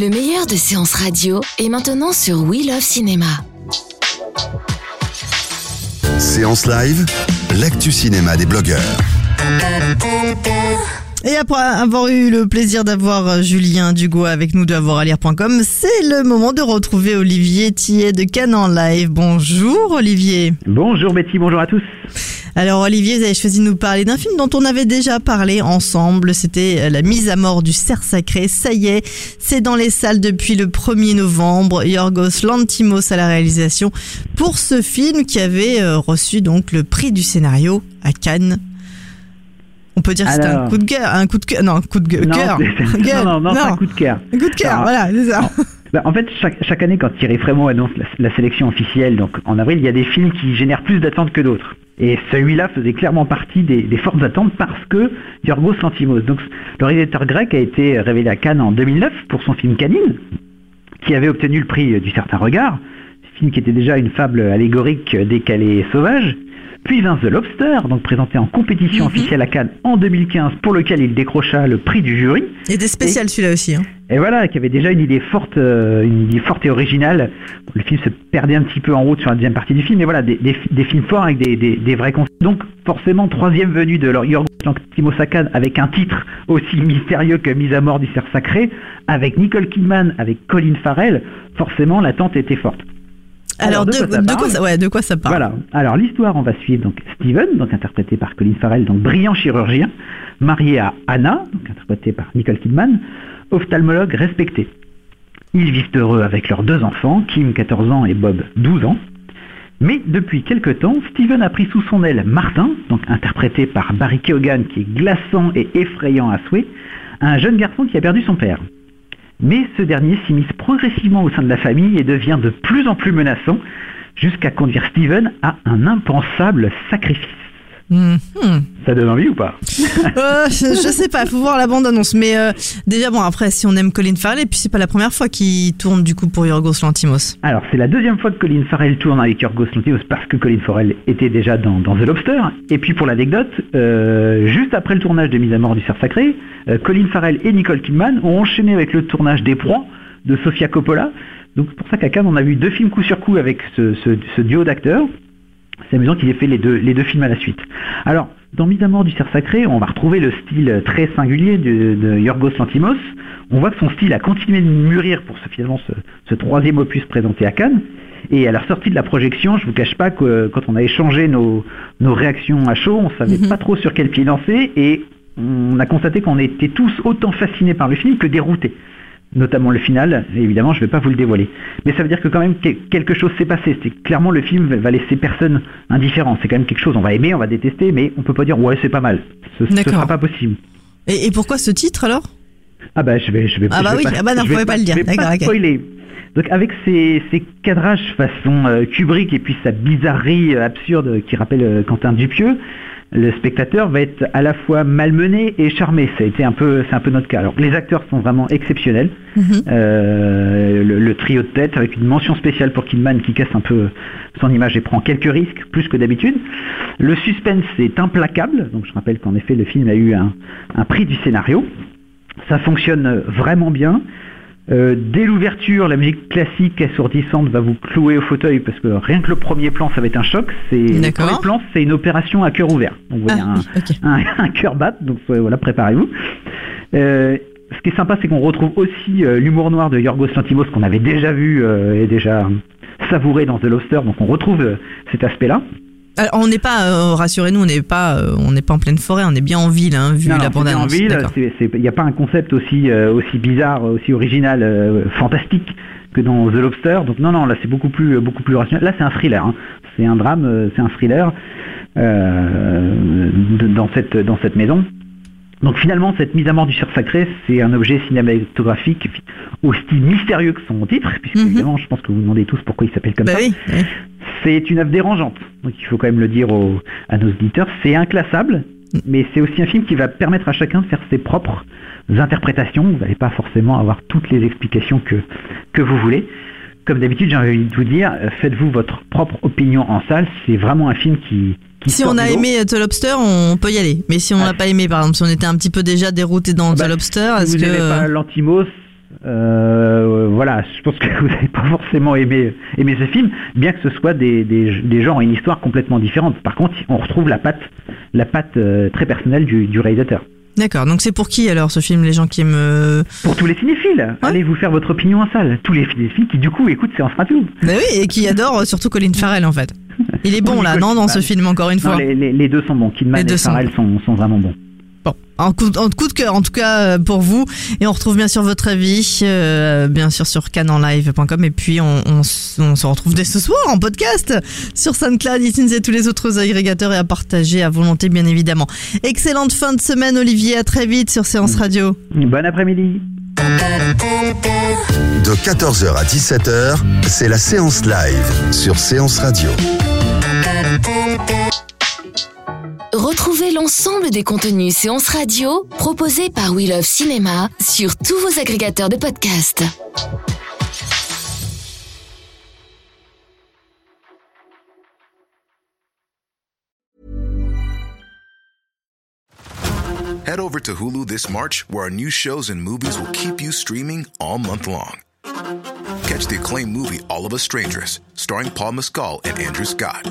Le meilleur de séances radio est maintenant sur We Love Cinéma. Séance live, l'actu cinéma des blogueurs. Et après avoir eu le plaisir d'avoir euh, Julien Dugo avec nous de avoiralire.com, c'est le moment de retrouver Olivier Tillet de Cannes en live. Bonjour Olivier. Bonjour Betty, bonjour à tous. Alors Olivier, vous avez choisi de nous parler d'un film dont on avait déjà parlé ensemble. C'était euh, La mise à mort du cerf sacré. Ça y est, c'est dans les salles depuis le 1er novembre. Yorgos Lantimos à la réalisation pour ce film qui avait euh, reçu donc le prix du scénario à Cannes. On peut dire que c'était un coup de cœur, un coup de cœur, non, un coup de Non, c'est- Gueule. non, non, non, c'est un coup de cœur. Un coup de cœur, voilà, c'est ça. Bah, en fait, chaque, année, quand Thierry Frémont annonce la, sélection officielle, donc en avril, il y a des films qui génèrent plus d'attentes que d'autres. Et celui-là faisait clairement partie des, des fortes attentes parce que Yorgos Lanthimos, donc le réalisateur grec, a été révélé à Cannes en 2009 pour son film Canine, qui avait obtenu le prix du certain regard, film qui était déjà une fable allégorique décalée et sauvage. Puis vint The Lobster, donc présenté en compétition Mhm. officielle à Cannes en 2015, pour lequel il décrocha le prix du jury. Il était spécial celui-là aussi. Hein. Et voilà, qui avait déjà une idée forte, euh, une idée forte et originale. Le film se perdait un petit peu en route sur la deuxième partie du film, mais voilà, des, des, des films forts avec des, vrais concepts. Donc forcément, troisième venue de leur Yorgos Lanthimos à Cannes avec un titre aussi mystérieux que Mise à mort du cerf sacré, avec Nicole Kidman, avec Colin Farrell, forcément l'attente était forte. Alors, Alors, de de, quoi ça de parle quoi ça, ouais, de quoi ça parle Voilà. Alors l'histoire, on va suivre donc Steven, donc interprété par Colin Farrell, donc brillant chirurgien, marié à Anna, donc interprétée par Nicole Kidman, ophtalmologue respecté. Ils vivent heureux avec leurs deux enfants, Kim 14 ans et Bob 12 ans. Mais depuis quelque temps, Steven a pris sous son aile Martin, donc interprété par Barry Keoghan, qui est glaçant et effrayant à souhait, un jeune garçon qui a perdu son père. Mais ce dernier s'immisce progressivement au sein de la famille et devient de plus en plus menaçant, jusqu'à conduire Steven à un impensable sacrifice. Mhm. Ça donne envie ou pas Euh, je, sais pas, faut voir la bande annonce. Mais euh, déjà bon, après si on aime Colin Farrell, et puis c'est pas la première fois qu'il tourne du coup pour Yorgos Lantimos. Alors, c'est la deuxième fois que Colin Farrell tourne avec Yorgos Lanthimos parce que Colin Farrell était déjà dans, dans The Lobster. Et puis, pour l'anecdote, euh, juste après le tournage de Mise à mort du cerf sacré, Colin Farrell et Nicole Kidman ont enchaîné avec le tournage des Proies de Sofia Coppola. Donc, c'est pour ça qu'à Cannes, on a vu deux films coup sur coup avec ce, ce- ce duo d'acteurs. C'est amusant qu'il ait fait les deux, les deux films à la suite. Alors, dans Mise à mort du cerf sacré, on va retrouver le style très singulier de, de Yorgos Lanthimos. On voit que son style a continué de mûrir pour ce, finalement ce, ce troisième opus présenté à Cannes. Et à la sortie de la projection, je vous cache pas que quand on a échangé nos, nos réactions à chaud, on savait Mhm. pas trop sur quel pied danser et on a constaté qu'on était tous autant fascinés par le film que déroutés. Notamment le final, et évidemment je ne vais pas vous le dévoiler. Mais ça veut dire que quand même que- quelque chose s'est passé. C'est clairement le film va laisser personne indifférent. C'est quand même quelque chose, on va aimer, on va détester, mais on peut pas dire ouais c'est pas mal. Ce, D'accord. sera pas possible. Et, et pourquoi ce titre alors? Ah bah je vais, je vais. Ah bah je vais oui, ah bah non, je vais faut pas le dire. Je vais pas spoiler. Donc avec ces, ces cadrages façon euh, Kubrick et puis sa bizarrerie euh, absurde qui rappelle euh, Quentin Dupieux, le spectateur va être à la fois malmené et charmé. Ça a été un peu, c'est un peu notre cas. Alors les acteurs sont vraiment exceptionnels. Mhm. Euh, le, le trio de tête avec une mention spéciale pour Kidman qui casse un peu son image et prend quelques risques plus que d'habitude. Le suspense est implacable. Donc je rappelle qu'en effet le film a eu un, un prix du scénario. Ça fonctionne vraiment bien. Euh, dès l'ouverture, la musique classique assourdissante va vous clouer au fauteuil parce que rien que le premier plan, ça va être un choc. C'est le premier plan, c'est une opération à cœur ouvert. Donc vous voyez Ah, un, cœur bat, donc voilà, préparez-vous. Euh, ce qui est sympa, c'est qu'on retrouve aussi euh, l'humour noir de Yorgos Lanthimos qu'on avait déjà vu et déjà savouré dans The Lobster, donc on retrouve cet aspect-là. Alors, on n'est pas, euh, rassurez-nous, on n'est pas, euh, on n'est pas en pleine forêt, on est bien en ville, hein, vu Non, la bande c'est en annonce. ville, il n'y a pas un concept aussi, euh, aussi bizarre, aussi original, euh, fantastique que dans The Lobster. Donc non, non, là c'est beaucoup plus, beaucoup plus rationnel. Là c'est un thriller, hein. c'est un drame, euh, c'est un thriller euh, dans cette, dans cette maison. Donc finalement, cette mise à mort du cerf sacré, c'est un objet cinématographique au style mystérieux que son titre, puisque Mhm. évidemment, je pense que vous vous demandez tous pourquoi il s'appelle comme Bah ça. oui, oui. C'est une œuvre dérangeante, donc il faut quand même le dire aux- à nos auditeurs. C'est inclassable, mais c'est aussi un film qui va permettre à chacun de faire ses propres interprétations. Vous n'allez pas forcément avoir toutes les explications que, que vous voulez. Comme d'habitude, j'ai envie de vous dire, euh, faites-vous votre propre opinion en salle. C'est vraiment un film qui... qui Si on a aimé euh, The Lobster, on peut y aller. Mais si on Ah. n'a pas aimé, par exemple, si on était un petit peu déjà dérouté dans Bah, The Lobster, est-ce que pas l'antimos, euh, voilà, je pense que vous n'avez pas forcément aimé, aimé ce film, bien que ce soit des, des, des genres et une histoire complètement différente. Par contre, on retrouve la patte, la patte euh, très personnelle du, du réalisateur. D'accord, donc c'est pour qui alors ce film, les gens qui aiment... euh, Pour tous les cinéphiles, allez vous faire votre opinion en salle. Tous les cinéphiles qui du coup écoutent Séance Radio. Bah oui, et qui adorent surtout Colin Farrell en fait. Il est bon Oui, là, non, dans ce Farrell. film encore une Non, fois. les, les- les deux sont bons. Kidman Les deux et Farrell sont, sont vraiment bons. Bon, en coup, en coup de cœur en tout cas euh, pour vous. Et on retrouve bien sûr votre avis, euh, bien sûr sur canenlive.com. Et puis on, on, s- on se retrouve dès ce soir en podcast sur SoundCloud, iTunes et tous les autres agrégateurs et à partager à volonté bien évidemment. Excellente fin de semaine Olivier, à très vite sur Séance Radio. Bon après-midi. De 14h à 17h, c'est la séance live sur Séance Radio. Retrouvez l'ensemble des contenus séances radio proposés par We Love Cinéma sur tous vos agrégateurs de podcasts. Head over to Hulu this March, where our new shows and movies will keep you streaming all month long. Catch the acclaimed movie All of Us Strangers, starring Paul Mescal and Andrew Scott.